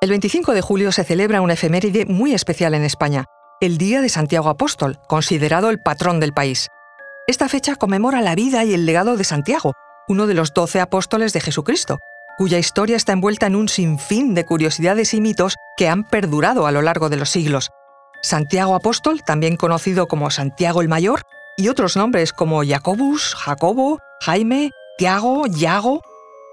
El 25 de julio se celebra una efeméride muy especial en España, el Día de Santiago Apóstol, considerado el patrón del país. Esta fecha conmemora la vida y el legado de Santiago, uno de los doce apóstoles de Jesucristo, cuya historia está envuelta en un sinfín de curiosidades y mitos que han perdurado a lo largo de los siglos. Santiago Apóstol, también conocido como Santiago el Mayor, y otros nombres como Jacobus, Jacobo, Jaime, Tiago, Yago,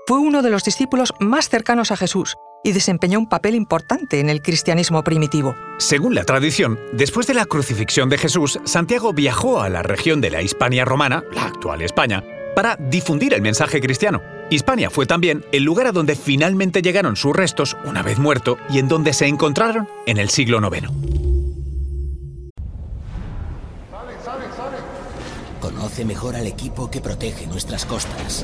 fue uno de los discípulos más cercanos a Jesús y desempeñó un papel importante en el cristianismo primitivo. Según la tradición, después de la crucifixión de Jesús, Santiago viajó a la región de la Hispania romana, la actual España, para difundir el mensaje cristiano. Hispania fue también el lugar a donde finalmente llegaron sus restos una vez muerto y en donde se encontraron en el siglo IX. Conoce mejor al equipo que protege nuestras costas.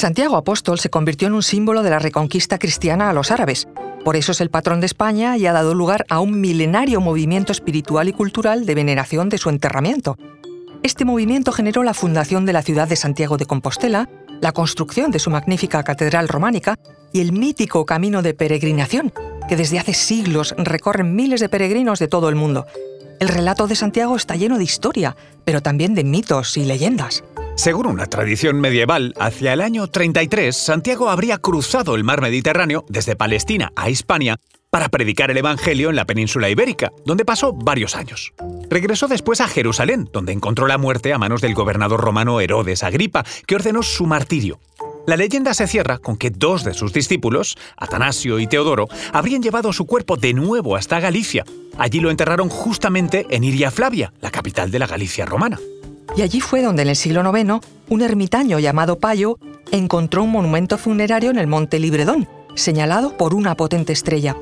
Santiago Apóstol se convirtió en un símbolo de la reconquista cristiana a los árabes. Por eso es el patrón de España y ha dado lugar a un milenario movimiento espiritual y cultural de veneración de su enterramiento. Este movimiento generó la fundación de la ciudad de Santiago de Compostela, la construcción de su magnífica catedral románica y el mítico camino de peregrinación, que desde hace siglos recorren miles de peregrinos de todo el mundo. El relato de Santiago está lleno de historia, pero también de mitos y leyendas. Según una tradición medieval, hacia el año 33, Santiago habría cruzado el mar Mediterráneo desde Palestina a Hispania para predicar el Evangelio en la península ibérica, donde pasó varios años. Regresó después a Jerusalén, donde encontró la muerte a manos del gobernador romano Herodes Agripa, que ordenó su martirio. La leyenda se cierra con que dos de sus discípulos, Atanasio y Teodoro, habrían llevado su cuerpo de nuevo hasta Galicia. Allí lo enterraron justamente en Iria Flavia, la capital de la Galicia romana. Y allí fue donde en el siglo IX un ermitaño llamado Payo encontró un monumento funerario en el monte Libredón, señalado por una potente estrella.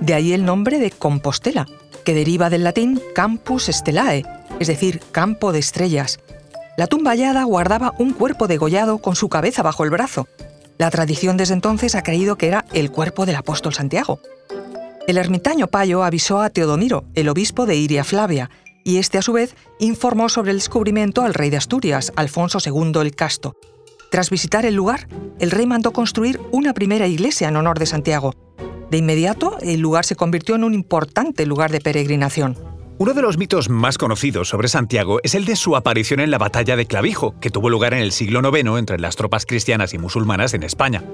De ahí el nombre de Compostela, que deriva del latín campus stellae, es decir, campo de estrellas. La tumba hallada guardaba un cuerpo degollado con su cabeza bajo el brazo. La tradición desde entonces ha creído que era el cuerpo del apóstol Santiago. El ermitaño Payo avisó a Teodomiro, el obispo de Iria Flavia, y este a su vez informó sobre el descubrimiento al rey de Asturias, Alfonso II el Casto. Tras visitar el lugar, el rey mandó construir una primera iglesia en honor de Santiago. De inmediato, el lugar se convirtió en un importante lugar de peregrinación. Uno de los mitos más conocidos sobre Santiago es el de su aparición en la batalla de Clavijo, que tuvo lugar en el siglo IX entre las tropas cristianas y musulmanas en España.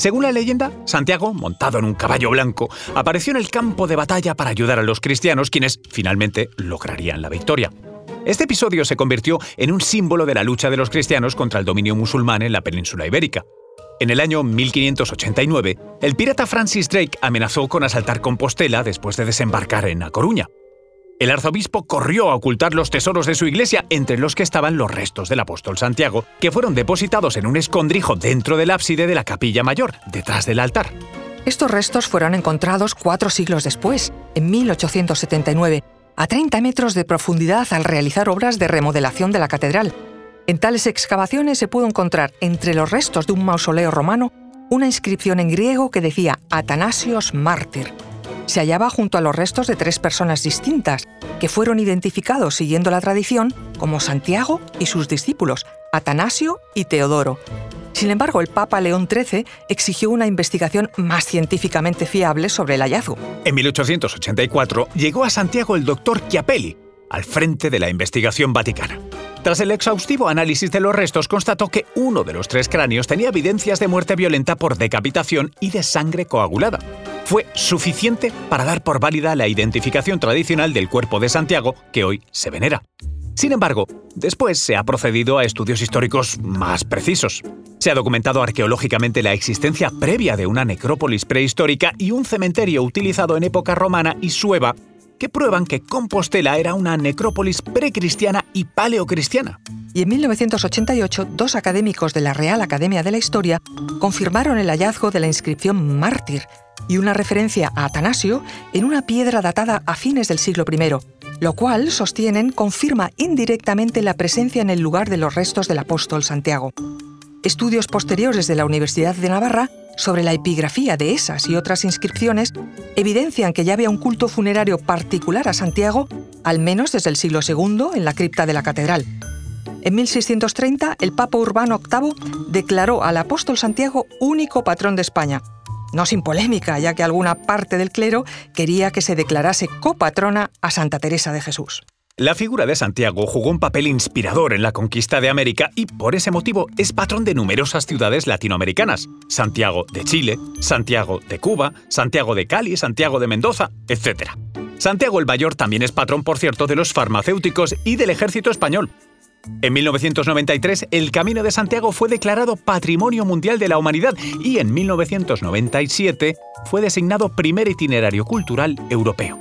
Según la leyenda, Santiago, montado en un caballo blanco, apareció en el campo de batalla para ayudar a los cristianos, quienes finalmente lograrían la victoria. Este episodio se convirtió en un símbolo de la lucha de los cristianos contra el dominio musulmán en la península ibérica. En el año 1589, el pirata Francis Drake amenazó con asaltar Compostela después de desembarcar en A Coruña. El arzobispo corrió a ocultar los tesoros de su iglesia, entre los que estaban los restos del apóstol Santiago, que fueron depositados en un escondrijo dentro del ábside de la capilla mayor, detrás del altar. Estos restos fueron encontrados cuatro siglos después, en 1879, a 30 metros de profundidad al realizar obras de remodelación de la catedral. En tales excavaciones se pudo encontrar entre los restos de un mausoleo romano una inscripción en griego que decía Atanasios mártir, se hallaba junto a los restos de tres personas distintas, que fueron identificados siguiendo la tradición como Santiago y sus discípulos, Atanasio y Teodoro. Sin embargo, el Papa León XIII exigió una investigación más científicamente fiable sobre el hallazgo. En 1884 llegó a Santiago el doctor Chiapelli, al frente de la investigación vaticana. Tras el exhaustivo análisis de los restos, constató que uno de los tres cráneos tenía evidencias de muerte violenta por decapitación y de sangre coagulada. Fue suficiente para dar por válida la identificación tradicional del cuerpo de Santiago que hoy se venera. Sin embargo, después se ha procedido a estudios históricos más precisos. Se ha documentado arqueológicamente la existencia previa de una necrópolis prehistórica y un cementerio utilizado en época romana y sueva que prueban que Compostela era una necrópolis precristiana y paleocristiana. Y en 1988, dos académicos de la Real Academia de la Historia confirmaron el hallazgo de la inscripción mártir y una referencia a Atanasio en una piedra datada a fines del siglo I, lo cual, sostienen, confirma indirectamente la presencia en el lugar de los restos del apóstol Santiago. Estudios posteriores de la Universidad de Navarra sobre la epigrafía de esas y otras inscripciones evidencian que ya había un culto funerario particular a Santiago, al menos desde el siglo II, en la cripta de la catedral. En 1630, el Papa Urbano VIII declaró al apóstol Santiago único patrón de España. No sin polémica, ya que alguna parte del clero quería que se declarase copatrona a Santa Teresa de Jesús. La figura de Santiago jugó un papel inspirador en la conquista de América y por ese motivo es patrón de numerosas ciudades latinoamericanas. Santiago de Chile, Santiago de Cuba, Santiago de Cali, Santiago de Mendoza, etc. Santiago el Mayor también es patrón, por cierto, de los farmacéuticos y del ejército español. En 1993, el Camino de Santiago fue declarado Patrimonio Mundial de la Humanidad y en 1997 fue designado primer itinerario cultural europeo.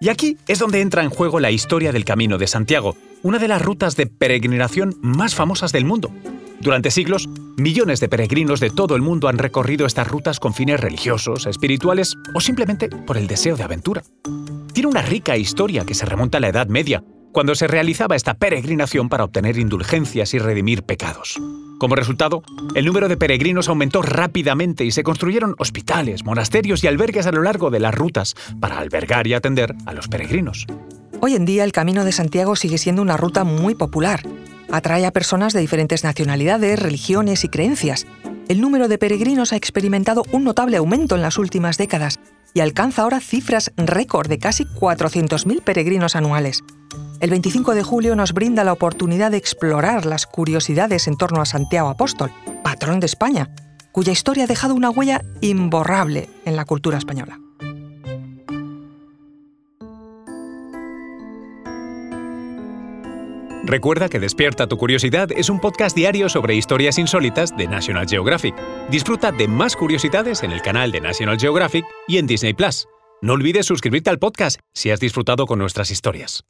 Y aquí es donde entra en juego la historia del Camino de Santiago, una de las rutas de peregrinación más famosas del mundo. Durante siglos, millones de peregrinos de todo el mundo han recorrido estas rutas con fines religiosos, espirituales o simplemente por el deseo de aventura. Tiene una rica historia que se remonta a la Edad Media, cuando se realizaba esta peregrinación para obtener indulgencias y redimir pecados. Como resultado, el número de peregrinos aumentó rápidamente y se construyeron hospitales, monasterios y albergues a lo largo de las rutas para albergar y atender a los peregrinos. Hoy en día el Camino de Santiago sigue siendo una ruta muy popular. Atrae a personas de diferentes nacionalidades, religiones y creencias. El número de peregrinos ha experimentado un notable aumento en las últimas décadas y alcanza ahora cifras récord de casi 400.000 peregrinos anuales. El 25 de julio nos brinda la oportunidad de explorar las curiosidades en torno a Santiago Apóstol, patrón de España, cuya historia ha dejado una huella imborrable en la cultura española. Recuerda que Despierta tu Curiosidad es un podcast diario sobre historias insólitas de National Geographic. Disfruta de más curiosidades en el canal de National Geographic y en Disney Plus. No olvides suscribirte al podcast si has disfrutado con nuestras historias.